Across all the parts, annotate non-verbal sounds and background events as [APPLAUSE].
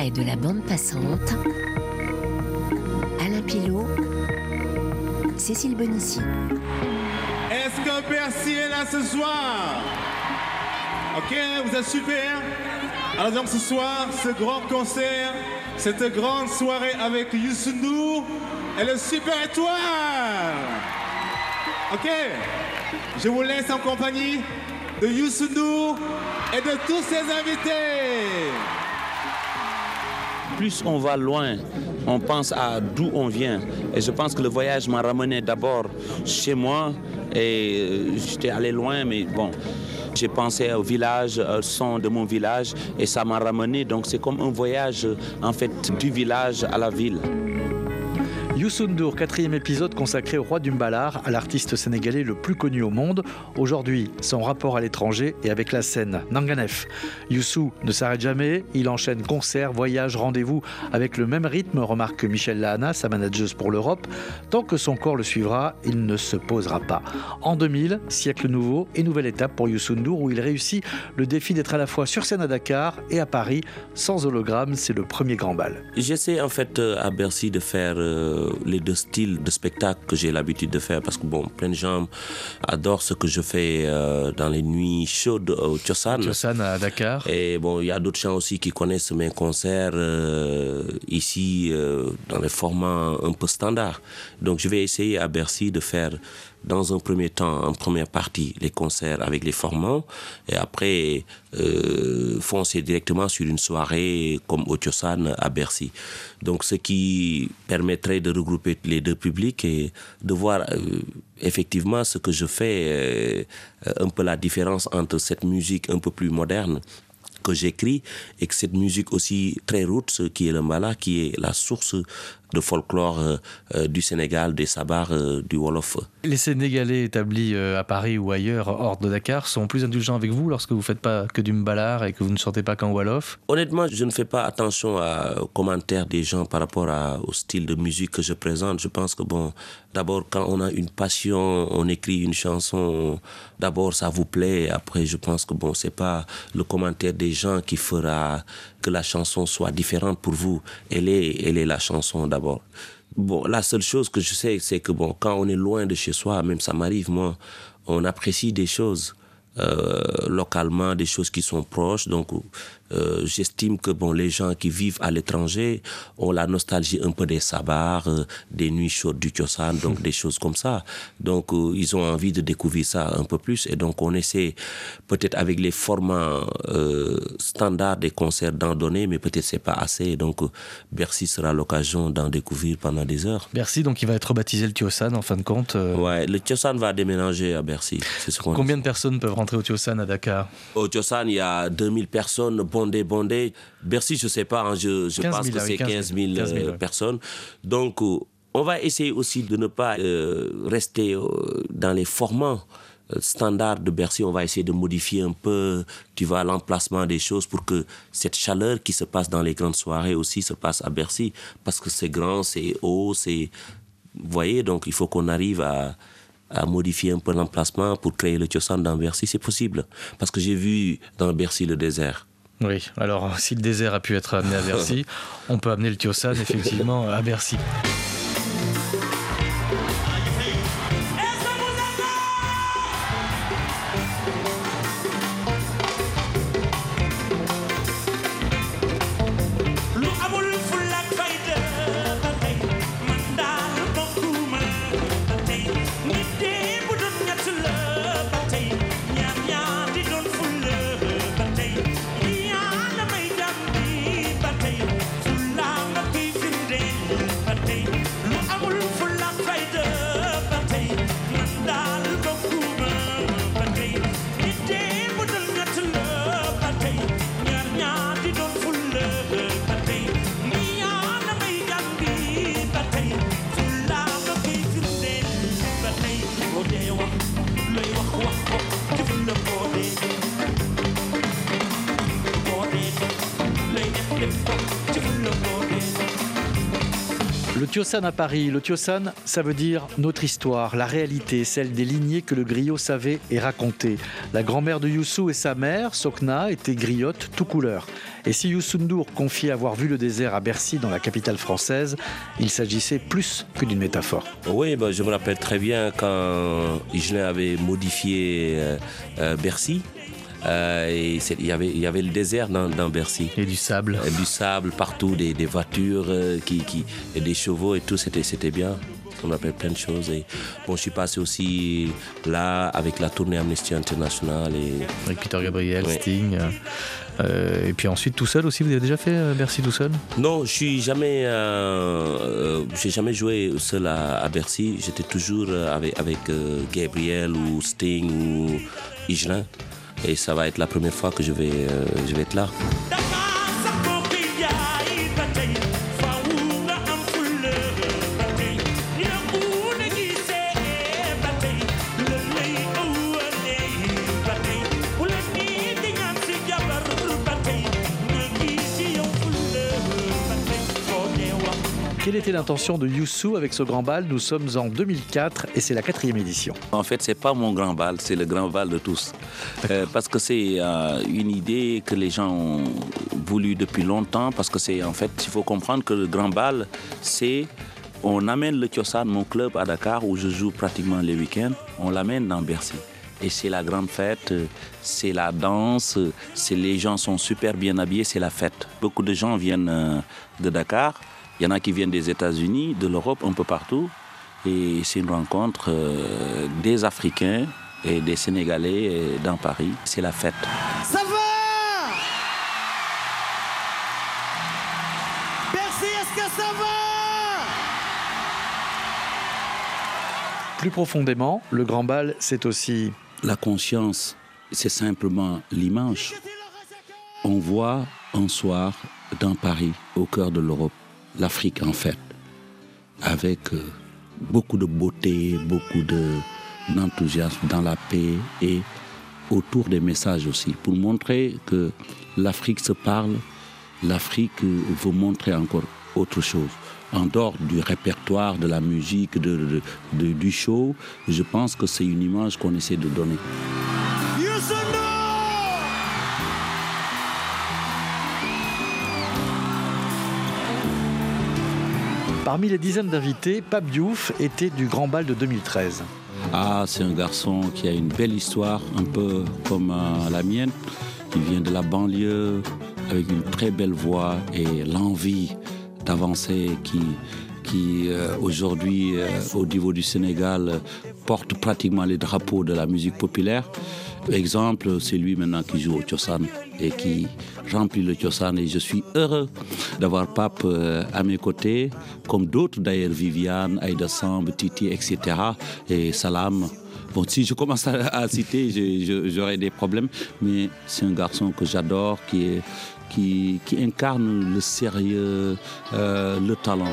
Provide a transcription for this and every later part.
portrait de la bande passante. Alain Pilot, Cécile Bonissi. Est-ce que Bercy est là ce soir? Ok, vous êtes super. Alors donc ce soir, ce grand concert, cette grande soirée avec Youssou et le Super Étoile. Ok, je vous laisse en compagnie de Youssou et de tous ses invités. Plus on va loin, on pense à d'où on vient. Et je pense que le voyage m'a ramené d'abord chez moi. Et euh, j'étais allé loin, mais bon, j'ai pensé au village, au son de mon village, et ça m'a ramené. Donc c'est comme un voyage en fait du village à la ville. Youssou N'Dour, quatrième épisode consacré au roi du Mbalar, à l'artiste sénégalais le plus connu au monde. Aujourd'hui, son rapport à l'étranger et avec la scène. Nanganef. Youssou ne s'arrête jamais, il enchaîne concerts, voyages, rendez-vous avec le même rythme, remarque Michel Lahana, sa manageuse pour l'Europe. Tant que son corps le suivra, il ne se posera pas. En 2000, siècle nouveau et nouvelle étape pour Youssou N'Dour où il réussit le défi d'être à la fois sur scène à Dakar et à Paris. Sans hologramme, c'est le premier grand bal. J'essaie en fait euh, à Bercy de faire euh, les deux styles de spectacle que j'ai l'habitude de faire parce que bon, plein de gens adorent ce que je fais euh, dans les nuits chaudes au Tiosan. Tiosan à Dakar. Et bon, il y a d'autres gens aussi qui connaissent mes concerts euh, ici euh, dans les formats un peu standards. Donc je vais essayer à Bercy de faire dans un premier temps, en première partie, les concerts avec les formants, et après euh, foncer directement sur une soirée comme au à Bercy. Donc ce qui permettrait de regrouper les deux publics et de voir euh, effectivement ce que je fais, euh, un peu la différence entre cette musique un peu plus moderne que j'écris et que cette musique aussi très roots qui est le mala qui est la source de folklore euh, euh, du Sénégal, des sabars, euh, du Wolof. Les Sénégalais établis à Paris ou ailleurs, hors de Dakar, sont plus indulgents avec vous lorsque vous ne faites pas que du mbalar et que vous ne sortez pas qu'en Wolof? Honnêtement, je ne fais pas attention aux commentaires des gens par rapport au style de musique que je présente. Je pense que, bon, d'abord, quand on a une passion, on écrit une chanson, d'abord, ça vous plaît. Après, je pense que, bon, c'est pas le commentaire des gens qui fera que la chanson soit différente pour vous. Elle est, elle est la chanson d'abord. Bon, la seule chose que je sais, c'est que quand on est loin de chez soi, même ça m'arrive, moi, on apprécie des choses localement, des choses qui sont proches. Donc, euh, j'estime que bon, les gens qui vivent à l'étranger ont la nostalgie un peu des sabars, euh, des nuits chaudes du Tiosan, donc [LAUGHS] des choses comme ça. Donc, euh, ils ont envie de découvrir ça un peu plus. Et donc, on essaie peut-être avec les formats standards des concerts d'en donner, mais peut-être c'est pas assez. Donc, Bercy sera l'occasion d'en découvrir pendant des heures. Bercy, donc, il va être baptisé le Tiosan en fin de compte. Ouais, le Tiosan va déménager à Bercy. Ce Combien de personnes peuvent rentrer au Tiosan à Dakar Au Tiosan, il y a 2000 personnes. bondées, bondées. Bercy, je ne sais pas, hein, je, je pense que c'est 15 000, 15 000 personnes. Donc, euh, on va essayer aussi de ne pas euh, rester euh, dans les formats standards de Bercy. On va essayer de modifier un peu, tu vois, l'emplacement des choses pour que cette chaleur qui se passe dans les grandes soirées aussi se passe à Bercy. Parce que c'est grand, c'est haut, c'est... Vous voyez, donc il faut qu'on arrive à à modifier un peu l'emplacement pour créer le Tiosan dans Bercy, c'est possible. Parce que j'ai vu dans Bercy le désert. Oui, alors si le désert a pu être amené à Bercy, [LAUGHS] on peut amener le Tiosan effectivement à Bercy. Tiosan à Paris. Le Tiosan, ça veut dire notre histoire, la réalité, celle des lignées que le griot savait et racontait. La grand-mère de Youssou et sa mère, Sokna, étaient griottes tout couleur. Et si Youssou N'Dour confiait avoir vu le désert à Bercy, dans la capitale française, il s'agissait plus que d'une métaphore. Oui, bah, je me rappelle très bien quand Higelin avait modifié euh, euh, Bercy. Euh, et il y, avait, il y avait le désert dans, dans Bercy. Et du sable. Euh, Du sable partout, des, des voitures euh, qui, qui, et des chevaux et tout, c'était, bien. On appelle plein de choses. Et bon, je suis passé aussi là avec la tournée Amnesty International. Et, Avec Peter Gabriel. Sting. euh, et puis ensuite, tout seul aussi, vous avez déjà fait Bercy tout seul? Non, je suis jamais, j'ai jamais joué seul à, à Bercy. J'étais toujours avec, avec Gabriel ou Sting ou Higelin. Et ça va être la première fois que je vais, euh, être là. Était l'intention de Youssou avec ce grand bal Nous sommes en 2004 et c'est la quatrième édition. En fait, c'est pas mon grand bal, c'est le grand bal de tous. Euh, parce que c'est euh, une idée que les gens ont voulu depuis longtemps. Parce que c'est en fait, il faut comprendre que le grand bal, c'est on amène le Tiosan, mon club à Dakar où je joue pratiquement les week-ends, on l'amène dans Bercy. Et c'est la grande fête, c'est la danse, les gens sont super bien habillés, c'est la fête. Beaucoup de gens viennent euh, de Dakar, il y en a qui viennent des États-Unis, de l'Europe, un peu partout. Et c'est une rencontre euh, des Africains et des Sénégalais euh, dans Paris. C'est la fête. Ça va? Bercy, est-ce que ça va? Plus profondément, le grand bal, c'est aussi La conscience, c'est simplement l'image. On voit un soir dans Paris, au cœur de l'Europe, l'Afrique en fête, avec euh, beaucoup de beauté, beaucoup de- d'enthousiasme dans la paix et autour des messages aussi, pour montrer que l'Afrique se parle, l'Afrique euh, veut montrer encore autre chose. En dehors du répertoire, de la musique, du show, je pense que c'est une image qu'on essaie de donner. Parmi les dizaines d'invités, Pape Diouf était du grand bal de 2013. Ah, c'est un garçon qui a une belle histoire, un peu comme euh, la mienne. Il vient de la banlieue avec une très belle voix et l'envie d'avancer qui, euh, aujourd'hui, euh, au niveau du Sénégal, porte pratiquement les drapeaux de la musique populaire. Exemple, c'est lui maintenant qui joue au Tiosan et qui remplit le Tiosan et je suis heureux d'avoir Pape euh, à mes côtés, comme d'autres d'ailleurs, Viviane, Aïda Samb, Titi, etc. et Salam. Bon, si je commence à, citer, j'aurai des problèmes, mais c'est un garçon que j'adore, qui incarne le sérieux, euh, le talent.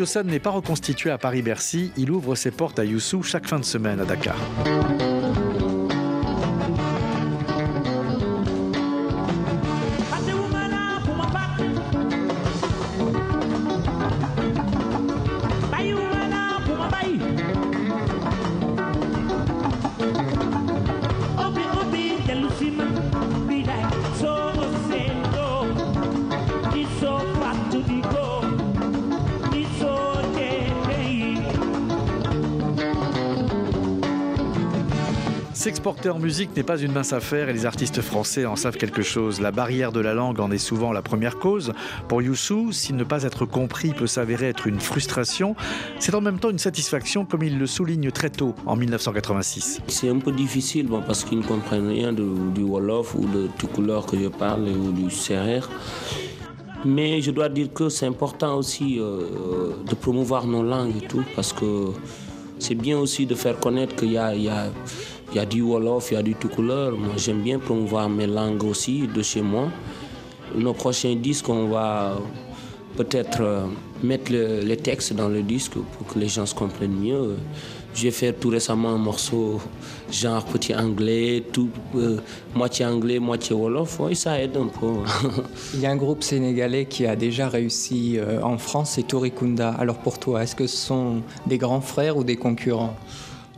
Tiosan n'est pas reconstitué à Paris-Bercy, il ouvre ses portes à Youssou chaque fin de semaine à Dakar. S'exporter en musique n'est pas une mince affaire et les artistes français en savent quelque chose. La barrière de la langue en est souvent la première cause. Pour Youssou, s'il ne pas être compris peut s'avérer être une frustration, c'est en même temps une satisfaction comme il le souligne très tôt en 1986. C'est un peu difficile parce qu'ils ne comprennent rien du Wolof ou de tout couleur que je parle ou du Serer. Mais je dois dire que c'est important aussi euh, de promouvoir nos langues et tout parce que c'est bien aussi de faire connaître qu'il il y, a, il y a du Wolof, il y a du tout couleur. Moi j'aime bien promouvoir mes langues aussi de chez moi. Nos prochains disques, on va peut-être euh, mettre le- les textes dans le disque pour que les gens se comprennent mieux. J'ai fait tout récemment un morceau genre petit anglais, tout, euh, moitié anglais, moitié wolof. Oui, ça aide un peu. [LAUGHS] Il y a un groupe sénégalais qui a déjà réussi euh, en France, c'est Torikunda. Alors pour toi, est-ce que ce sont des grands frères ou des concurrents?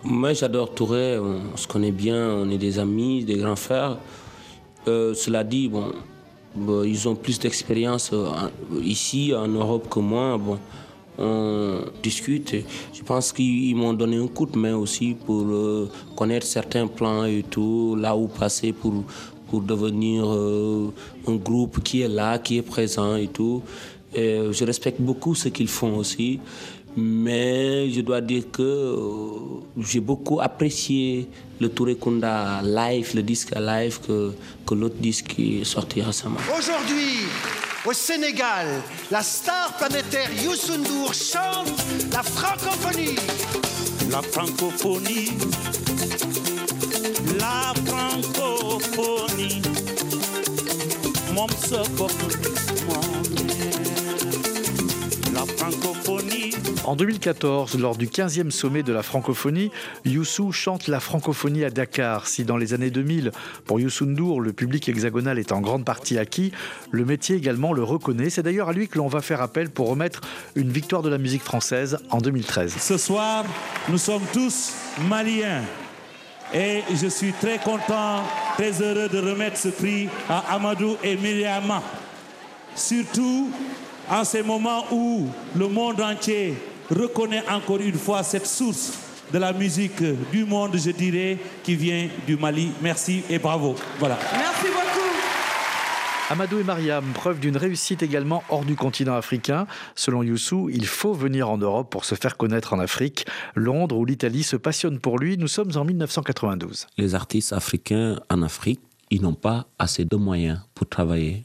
Moi, j'adore Touré. On se connaît bien, on est des amis, des grands frères. Euh, cela dit, bon, ils ont plus d'expérience euh, ici en Europe que moi. Bon, on discute. Je pense qu'ils m'ont donné un coup de main aussi pour euh, connaître certains plans et tout, là où passer pour, pour devenir un groupe qui est là, qui est présent et tout. Je respecte beaucoup ce qu'ils font aussi. Mais je dois dire que euh, j'ai beaucoup apprécié le Touré Kunda live, le disque live, que, que l'autre disque qui est sorti récemment. Aujourd'hui, au Sénégal, la star planétaire Youssou N'Dour chante la francophonie. La francophonie, la francophonie, moom En 2014, lors du 15e sommet de la francophonie, Youssou chante la francophonie à Dakar. Si dans les années 2000, pour Youssou N'Dour, le public hexagonal est en grande partie acquis, le métier également le reconnaît. C'est d'ailleurs à lui que l'on va faire appel pour remettre une victoire de la musique française en 2013. Ce soir, nous sommes tous maliens. Et je suis très content, très heureux de remettre ce prix à Amadou et Myriama. Surtout en ces moments où le monde entier reconnaît encore une fois cette source de la musique du monde, je dirais, qui vient du Mali. Merci et bravo. Voilà. Merci beaucoup. Amadou et Mariam, preuve d'une réussite également hors du continent africain. Selon Youssou, il faut venir en Europe pour se faire connaître en Afrique. Londres ou l'Italie se passionnent pour lui. Nous sommes en 1992. Les artistes africains en Afrique, ils n'ont pas assez de moyens pour travailler.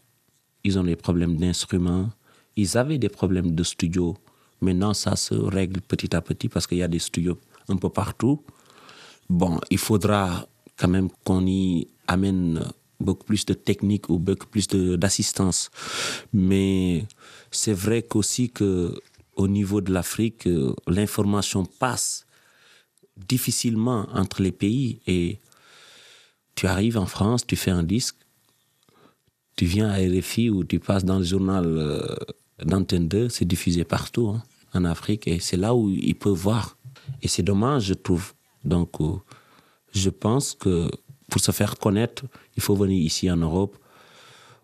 Ils ont des problèmes d'instruments. Ils avaient des problèmes de studio. Maintenant, ça se règle petit à petit parce qu'il y a des studios un peu partout. Bon, il faudra quand même qu'on y amène beaucoup plus de technique ou beaucoup plus d'assistance. Mais c'est vrai qu'aussi que au niveau de l'Afrique, euh, l'information passe difficilement entre les pays et tu arrives en France, tu fais un disque, tu viens à RFI ou tu passes dans le journal euh, d'Antenne 2, c'est diffusé partout hein, en Afrique et c'est là où ils peuvent voir. Et c'est dommage, je trouve. Donc, euh, je pense que pour se faire connaître, il faut venir ici en Europe,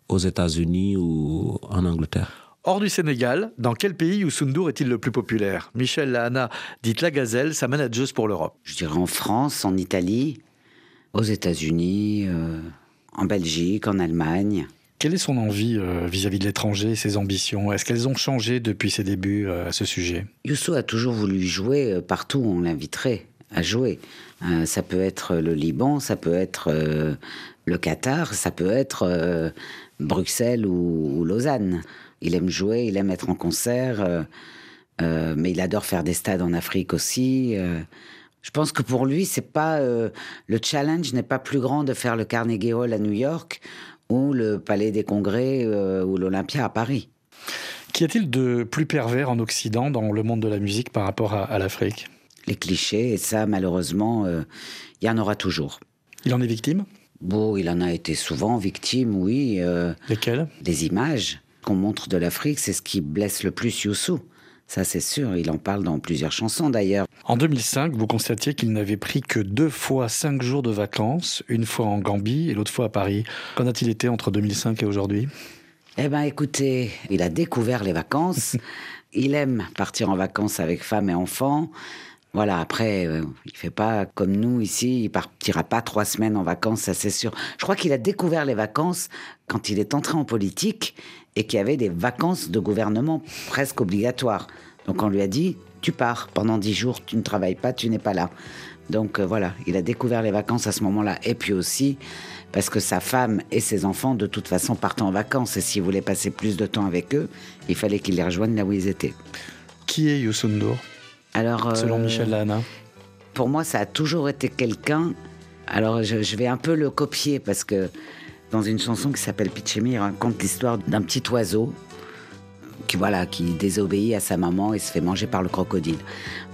aux États-Unis ou en Angleterre. Hors du Sénégal, dans quel pays Youssou N'Dour est-il le plus populaire? Michel Lahana, dite La Gazelle, sa manageuse pour l'Europe. Je dirais en France, en Italie, aux États-Unis, euh, en Belgique, en Allemagne. Quelle est son envie euh, vis-à-vis de l'étranger, ses ambitions? Est-ce qu'elles ont changé depuis ses débuts euh, à ce sujet? Youssou a toujours voulu jouer euh, partout où on l'inviterait à jouer. Ça peut être le Liban, ça peut être le Qatar, ça peut être Bruxelles ou, ou Lausanne. Il aime jouer, il aime être en concert, mais il adore faire des stades en Afrique aussi. je pense que pour lui, c'est pas le challenge n'est pas plus grand de faire le Carnegie Hall à New York ou le Palais des Congrès euh, ou l'Olympia à Paris. Qu'y a-t-il de plus pervers en Occident dans le monde de la musique par rapport à, à l'Afrique? Les clichés, et ça, malheureusement, euh, il y en aura toujours. Il en est victime? Bon, il en a été souvent victime, oui. euh, Lesquels? des images qu'on montre de l'Afrique, c'est ce qui blesse le plus Youssou. Ça, c'est sûr. Il en parle dans plusieurs chansons, d'ailleurs. En 2005, vous constatiez qu'il n'avait pris que deux fois cinq jours de vacances, une fois en Gambie et l'autre fois à Paris. Qu'en a-t-il été entre 2005 et aujourd'hui? Eh ben, écoutez, il a découvert les vacances. [LAUGHS] il aime partir en vacances avec femme et enfants. Voilà, après, euh, il fait pas comme nous ici, il partira pas trois semaines en vacances, ça c'est sûr. Je crois qu'il a découvert les vacances quand il est entré en politique et qu'il y avait des vacances de gouvernement presque obligatoires. Donc on lui a dit, tu pars pendant dix jours, tu ne travailles pas, tu n'es pas là. Donc euh, voilà, il a découvert les vacances à ce moment-là. Et puis aussi, parce que sa femme et ses enfants, de toute façon, partent en vacances. Et s'il voulait passer plus de temps avec eux, il fallait qu'il les rejoigne là où ils étaient. Qui est Youssou N'Dour? Alors, Selon euh, Michel Lahana Pour moi, ça a toujours été quelqu'un. Alors, je, je vais un peu le copier parce que dans une chanson qui s'appelle Pichemi, il raconte l'histoire d'un petit oiseau qui voilà, qui désobéit à sa maman et se fait manger par le crocodile.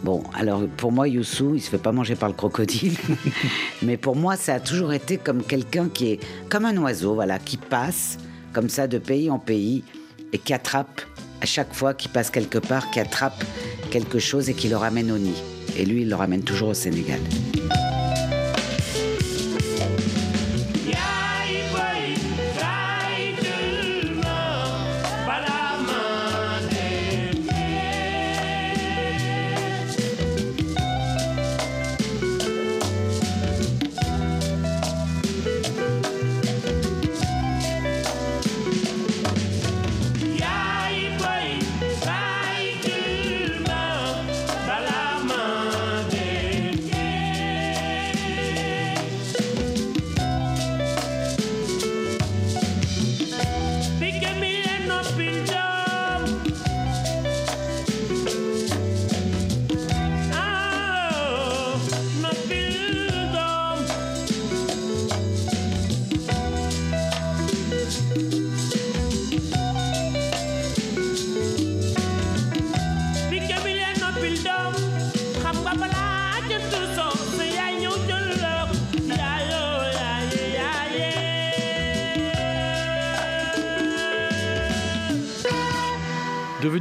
Bon, alors pour moi, Youssou, il se fait pas manger par le crocodile, [LAUGHS] mais pour moi, ça a toujours été comme quelqu'un qui est comme un oiseau, voilà, qui passe comme ça de pays en pays et qui attrape à chaque fois qu'il passe quelque part, qui attrape quelque chose et qui le ramène au nid. Et lui, il le ramène toujours au Sénégal.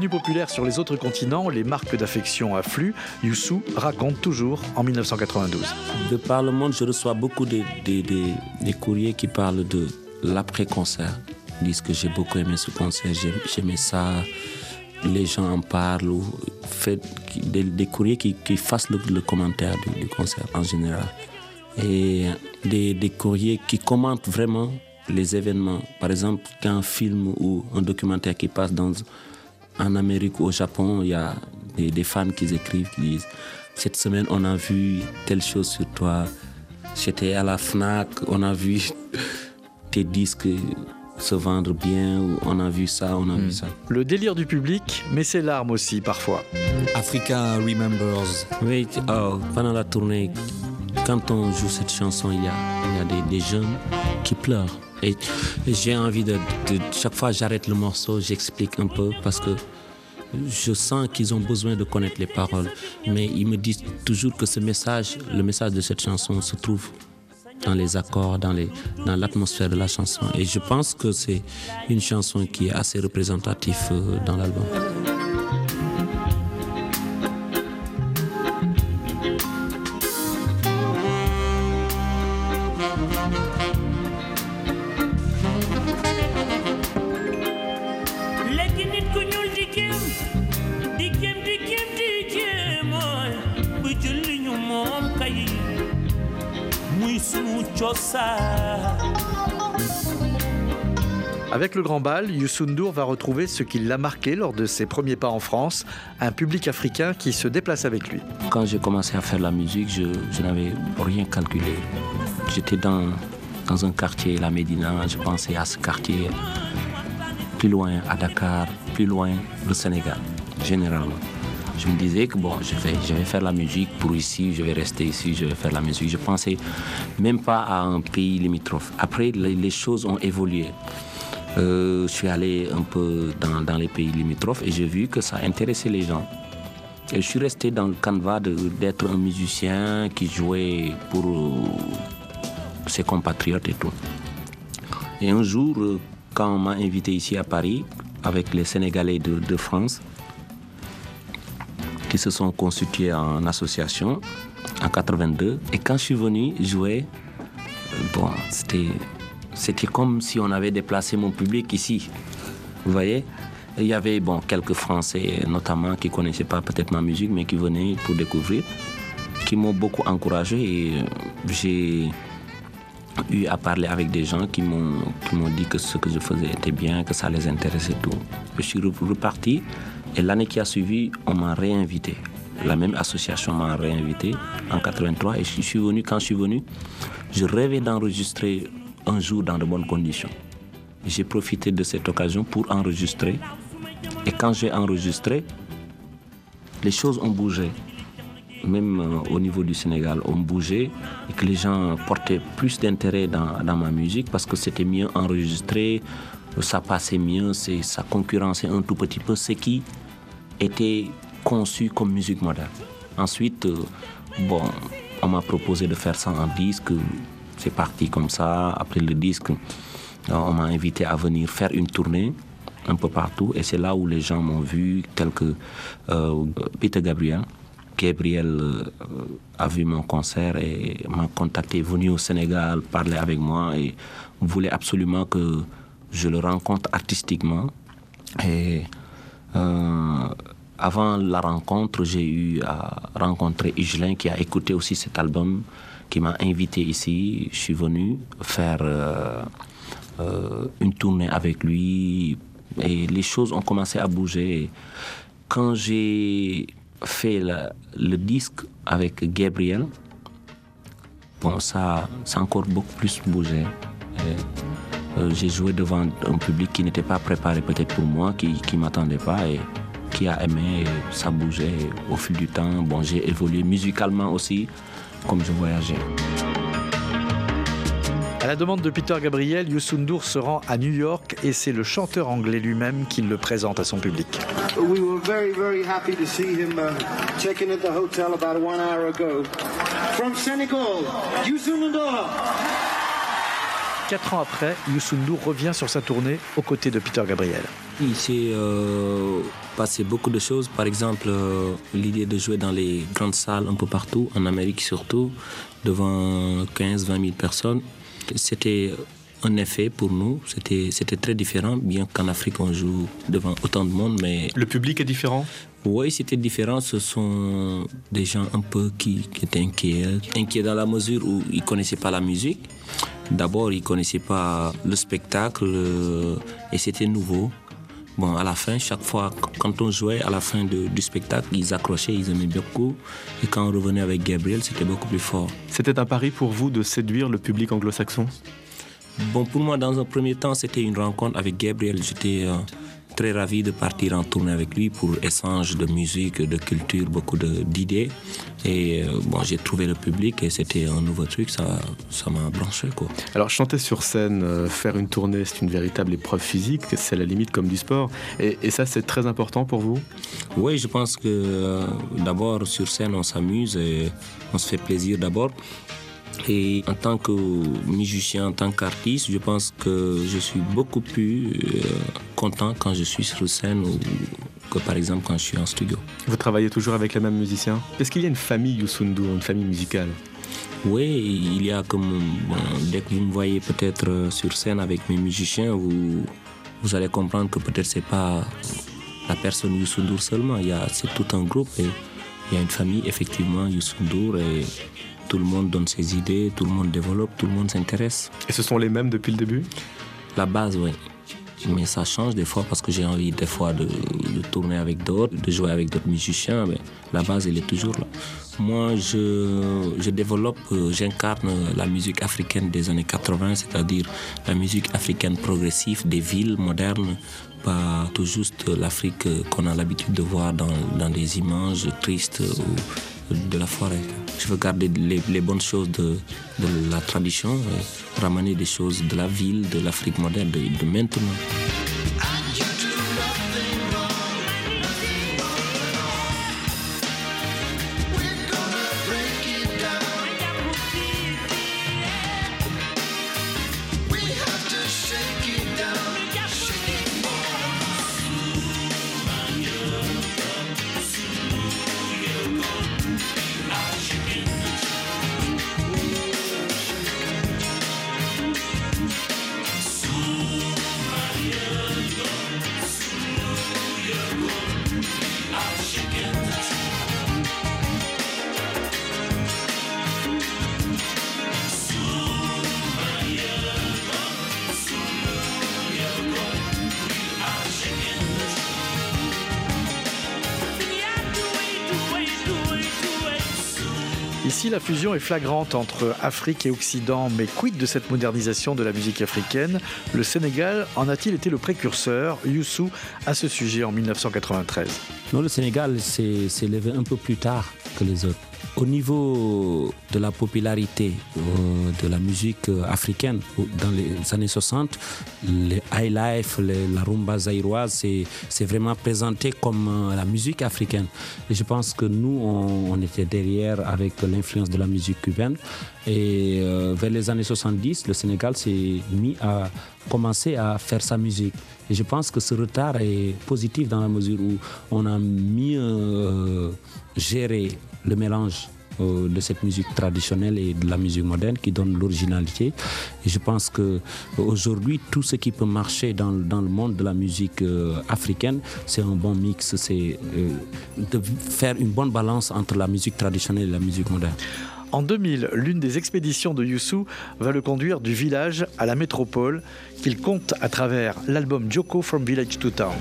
Populaire sur les autres continents, les marques d'affection affluent. Youssou raconte toujours en 1992. De par le monde, je reçois beaucoup de, courriers qui parlent de l'après-concert. Ils disent que j'ai beaucoup aimé ce concert, j'ai- j'aimais ça. Les gens en parlent des, courriers qui, qui fassent le, commentaire du, concert en général. Et des, courriers qui commentent vraiment les événements. Par exemple, un film ou un documentaire qui passe dans, en Amérique ou au Japon, il y a des, des fans qui écrivent, qui disent Cette semaine, on a vu telle chose sur toi. J'étais à la Fnac, on a vu [LAUGHS] tes disques se vendre bien, ou on a vu ça, on a vu ça. Le délire du public, mais ses larmes aussi parfois. Africa Remembers. Oui, oh, pendant la tournée, quand on joue cette chanson, il y a, il y a des, des jeunes qui pleurent. Et, j'ai envie de, de- Chaque fois, j'arrête le morceau, j'explique un peu parce que je sens qu'ils ont besoin de connaître les paroles. Mais ils me disent toujours que ce message, le message de cette chanson se trouve dans les accords, dans dans l'atmosphère de la chanson. Et je pense que c'est une chanson qui est assez représentative euh, dans l'album. Avec le Grand Bal, Youssou N'Dour va retrouver ce qui l'a marqué lors de ses premiers pas en France, un public africain qui se déplace avec lui. Quand j'ai commencé à faire la musique, je, je n'avais rien calculé. J'étais dans, dans un quartier, la Médina, je pensais à ce quartier, plus loin à Dakar, plus loin le Sénégal, généralement. Je me disais que bon, je vais, faire la musique pour ici, je vais rester ici, je vais faire la musique. Je pensais même pas à un pays limitrophe. Après, les, choses ont évolué. Euh, je suis allé un peu dans, les pays limitrophes et j'ai vu que ça intéressait les gens. Et je suis resté dans le canevas d'être un musicien qui jouait pour euh, ses compatriotes et tout. Et un jour, euh, quand on m'a invité ici à Paris avec les Sénégalais de France, qui se sont constitués en association en 82, et quand je suis venu jouer, euh, bon, c'était, comme si on avait déplacé mon public ici. Vous voyez? Il y avait bon, quelques Français notamment qui ne connaissaient pas peut-être ma musique, mais qui venaient pour découvrir, qui m'ont beaucoup encouragé et j'ai eu à parler avec des gens qui m'ont qui m'ont dit que ce que je faisais était bien, que ça les intéressait tout. Je suis reparti et l'année qui a suivi, on m'a réinvité. La même association m'a réinvité en 83 et je suis venu quand je suis venu, je rêvais d'enregistrer un jour dans de bonnes conditions. J'ai profité de cette occasion pour enregistrer et quand j'ai enregistré, les choses ont bougé. Même euh, au niveau du Sénégal, ont bougé et que les gens portaient plus d'intérêt dans, ma musique parce que c'était mieux enregistré, ça passait mieux, ça concurrençait un tout petit peu ce qui était conçu comme musique moderne. Ensuite, euh, bon, on m'a proposé de faire ça en disque. C'est parti comme ça. Après le disque, on m'a invité à venir faire une tournée un peu partout. Et c'est là où les gens m'ont vu, tel que euh, Peter Gabriel. Gabriel euh, a vu mon concert et m'a contacté, venu au Sénégal, parler avec moi et voulait absolument que je le rencontre artistiquement. Et euh, avant la rencontre, j'ai eu à rencontrer Igelin qui a écouté aussi cet album, qui m'a invité ici. Je suis venu faire euh, euh, une tournée avec lui et les choses ont commencé à bouger. Quand j'ai fait le disque avec Gabriel, bon, ça, ça a encore beaucoup plus bougé. Euh, j'ai joué devant un public qui n'était pas préparé peut-être pour moi, qui ne m'attendait pas et qui a aimé, ça bougeait au fil du temps. Bon, j'ai évolué musicalement aussi, comme je voyageais. À la demande de Peter Gabriel, Youssou N'Dour se rend à New York et c'est le chanteur anglais lui-même qui le présente à son public. We were very, very happy to see him uh, checking at the hotel about one hour ago. From Senegal, Youssou N'Dour. Quatre ans après, Youssou N'Dour revient sur sa tournée aux côtés de Peter Gabriel. Il s'est euh, passé beaucoup de choses. Par exemple, euh, l'idée de jouer dans les grandes salles un peu partout, en Amérique surtout, devant 15-20 000 personnes. C'était un effet pour nous. C'était très différent, bien qu'en Afrique on joue devant autant de monde. Mais Le public est différent? Oui, c'était différent. Ce sont des gens un peu qui, qui étaient inquiets. Inquiets dans la mesure où ils ne connaissaient pas la musique. D'abord, ils ne connaissaient pas le spectacle euh, et c'était nouveau. Bon, à la fin, chaque fois, quand on jouait à la fin de, du spectacle, ils accrochaient, ils aimaient beaucoup. Et quand on revenait avec Gabriel, c'était beaucoup plus fort. C'était un pari pour vous de séduire le public anglo-saxon? Bon, pour moi, dans un premier temps, c'était une rencontre avec Gabriel. J'étais euh, très ravi de partir en tournée avec lui pour échange de musique, de culture, beaucoup d'idées. Et euh, bon, j'ai trouvé le public et c'était un nouveau truc, ça ça m'a branché. Quoi. Alors, chanter sur scène, euh, faire une tournée, c'est une véritable épreuve physique, c'est la limite comme du sport. Et, et ça, c'est très important pour vous? Oui, je pense que euh, d'abord, sur scène, on s'amuse et on se fait plaisir d'abord. Et en tant que musicien, en tant qu'artiste, je pense que je suis beaucoup plus euh, content quand je suis sur scène ou que par exemple quand je suis en studio. Vous travaillez toujours avec les mêmes musiciens Est-ce qu'il y a une famille Youssou N'Dour, une famille musicale? Oui, il y a comme... Bon, dès que vous me voyez peut-être euh, sur scène avec mes musiciens, vous, vous allez comprendre que peut-être c'est pas la personne Youssou seulement, il y a, c'est tout un groupe et il y a une famille effectivement Youssou et tout le monde donne ses idées, tout le monde développe, tout le monde s'intéresse. Et ce sont les mêmes depuis le début? La base, oui. Mais ça change des fois parce que j'ai envie des fois de, de tourner avec d'autres, de jouer avec d'autres musiciens. Mais la base, elle est toujours là. Moi, je, je développe, euh, j'incarne la musique africaine des années 80, c'est-à-dire la musique africaine progressive des villes modernes, pas tout juste l'Afrique qu'on a l'habitude de voir dans, dans des images tristes ou de la forêt. Je veux garder les, bonnes choses de, la tradition et ramener des choses de la ville, de l'Afrique moderne, de, de maintenant. Ici, la fusion est flagrante entre Afrique et Occident, mais quid de cette modernisation de la musique africaine? Le Sénégal en a-t-il été le précurseur? Youssou à ce sujet en 1993 Non, le Sénégal s'est levé un peu plus tard que les autres. Au niveau de la popularité euh, de la musique euh, africaine dans les années 60, les high life, la rumba zaïroise, c'est vraiment présenté comme euh, la musique africaine. Et je pense que nous, on, était derrière avec l'influence de la musique cubaine. Et vers les années 70, le Sénégal s'est mis à commencer à faire sa musique. Et je pense que ce retard est positif dans la mesure où on a mieux géré le mélange euh, de cette musique traditionnelle et de la musique moderne qui donne l'originalité. Et je pense que aujourd'hui, tout ce qui peut marcher dans, dans le monde de la musique euh, africaine, c'est un bon mix, c'est euh, de faire une bonne balance entre la musique traditionnelle et la musique moderne. En 2000, l'une des expéditions de Youssou va le conduire du village à la métropole qu'il compte à travers l'album Joko from Village to Town.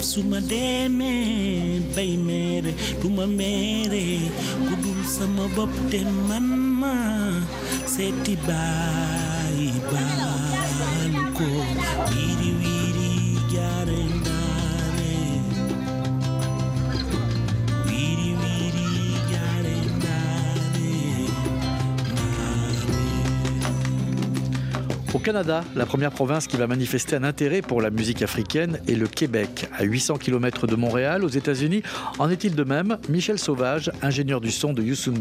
suma demee bay meere duma meere ku sama bopp te man ma ko biri. Au Canada, la première province qui va manifester un intérêt pour la musique africaine est le Québec, à 800 km de Montréal, aux États-Unis. En est-il de même? Michel Sauvage, ingénieur du son de Youssou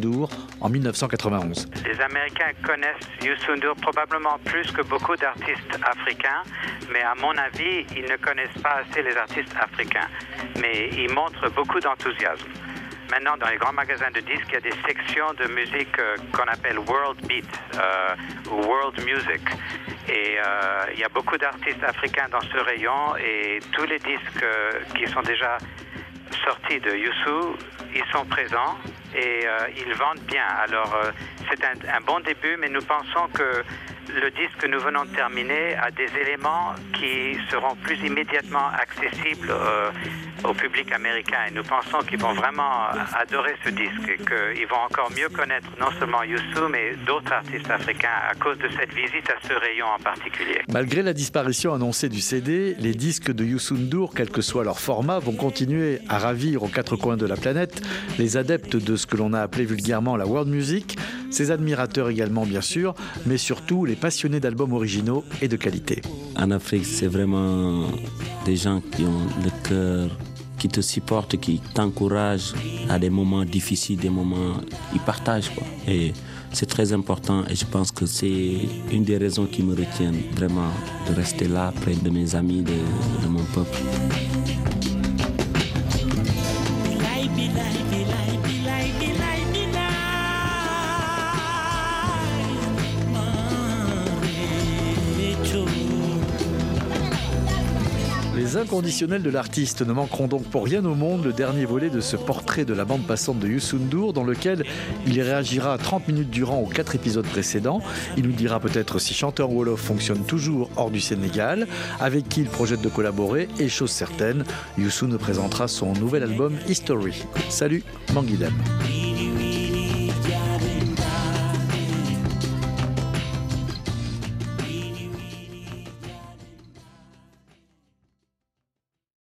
en 1991. Les Américains connaissent Youssou probablement plus que beaucoup d'artistes africains, mais à mon avis, ils ne connaissent pas assez les artistes africains. Mais ils montrent beaucoup d'enthousiasme. Maintenant, dans les grands magasins de disques, il y a des sections de musique euh, qu'on appelle World Beat euh, ou World Music. Et euh, il y a beaucoup d'artistes africains dans ce rayon et tous les disques qui sont déjà sortis de Youssou, ils sont présents et ils vendent bien. Alors, c'est un, un, bon début, mais nous pensons que le disque que nous venons de terminer a des éléments qui seront plus immédiatement accessibles au public américain. Et nous pensons qu'ils vont vraiment adorer ce disque et qu'ils vont encore mieux connaître non seulement Youssou, mais d'autres artistes africains à cause de cette visite à ce rayon en particulier. Malgré la disparition annoncée du CD, les disques de Youssou N'Dour, quel que soit leur format, vont continuer à ravir aux quatre coins de la planète les adeptes de ce que l'on a appelé vulgairement la world music, ses admirateurs également bien sûr, mais surtout les passionnés d'albums originaux et de qualité. En Afrique, c'est vraiment des gens qui ont le cœur qui te supportent, qui t'encouragent à des moments difficiles, des moments, ils partagent quoi. Et c'est très important et je pense que c'est une des raisons qui me retiennent vraiment de rester là près de mes amis, de mon peuple. Inconditionnels de l'artiste ne manqueront donc pour rien au monde le dernier volet de ce portrait de la bande passante de Youssou dans lequel il réagira 30 minutes durant aux quatre épisodes précédents. Il nous dira peut-être si chanteur Wolof fonctionne toujours hors du Sénégal, avec qui il projette de collaborer, et chose certaine, Youssou nous présentera son nouvel album History. Salut, Manguidem.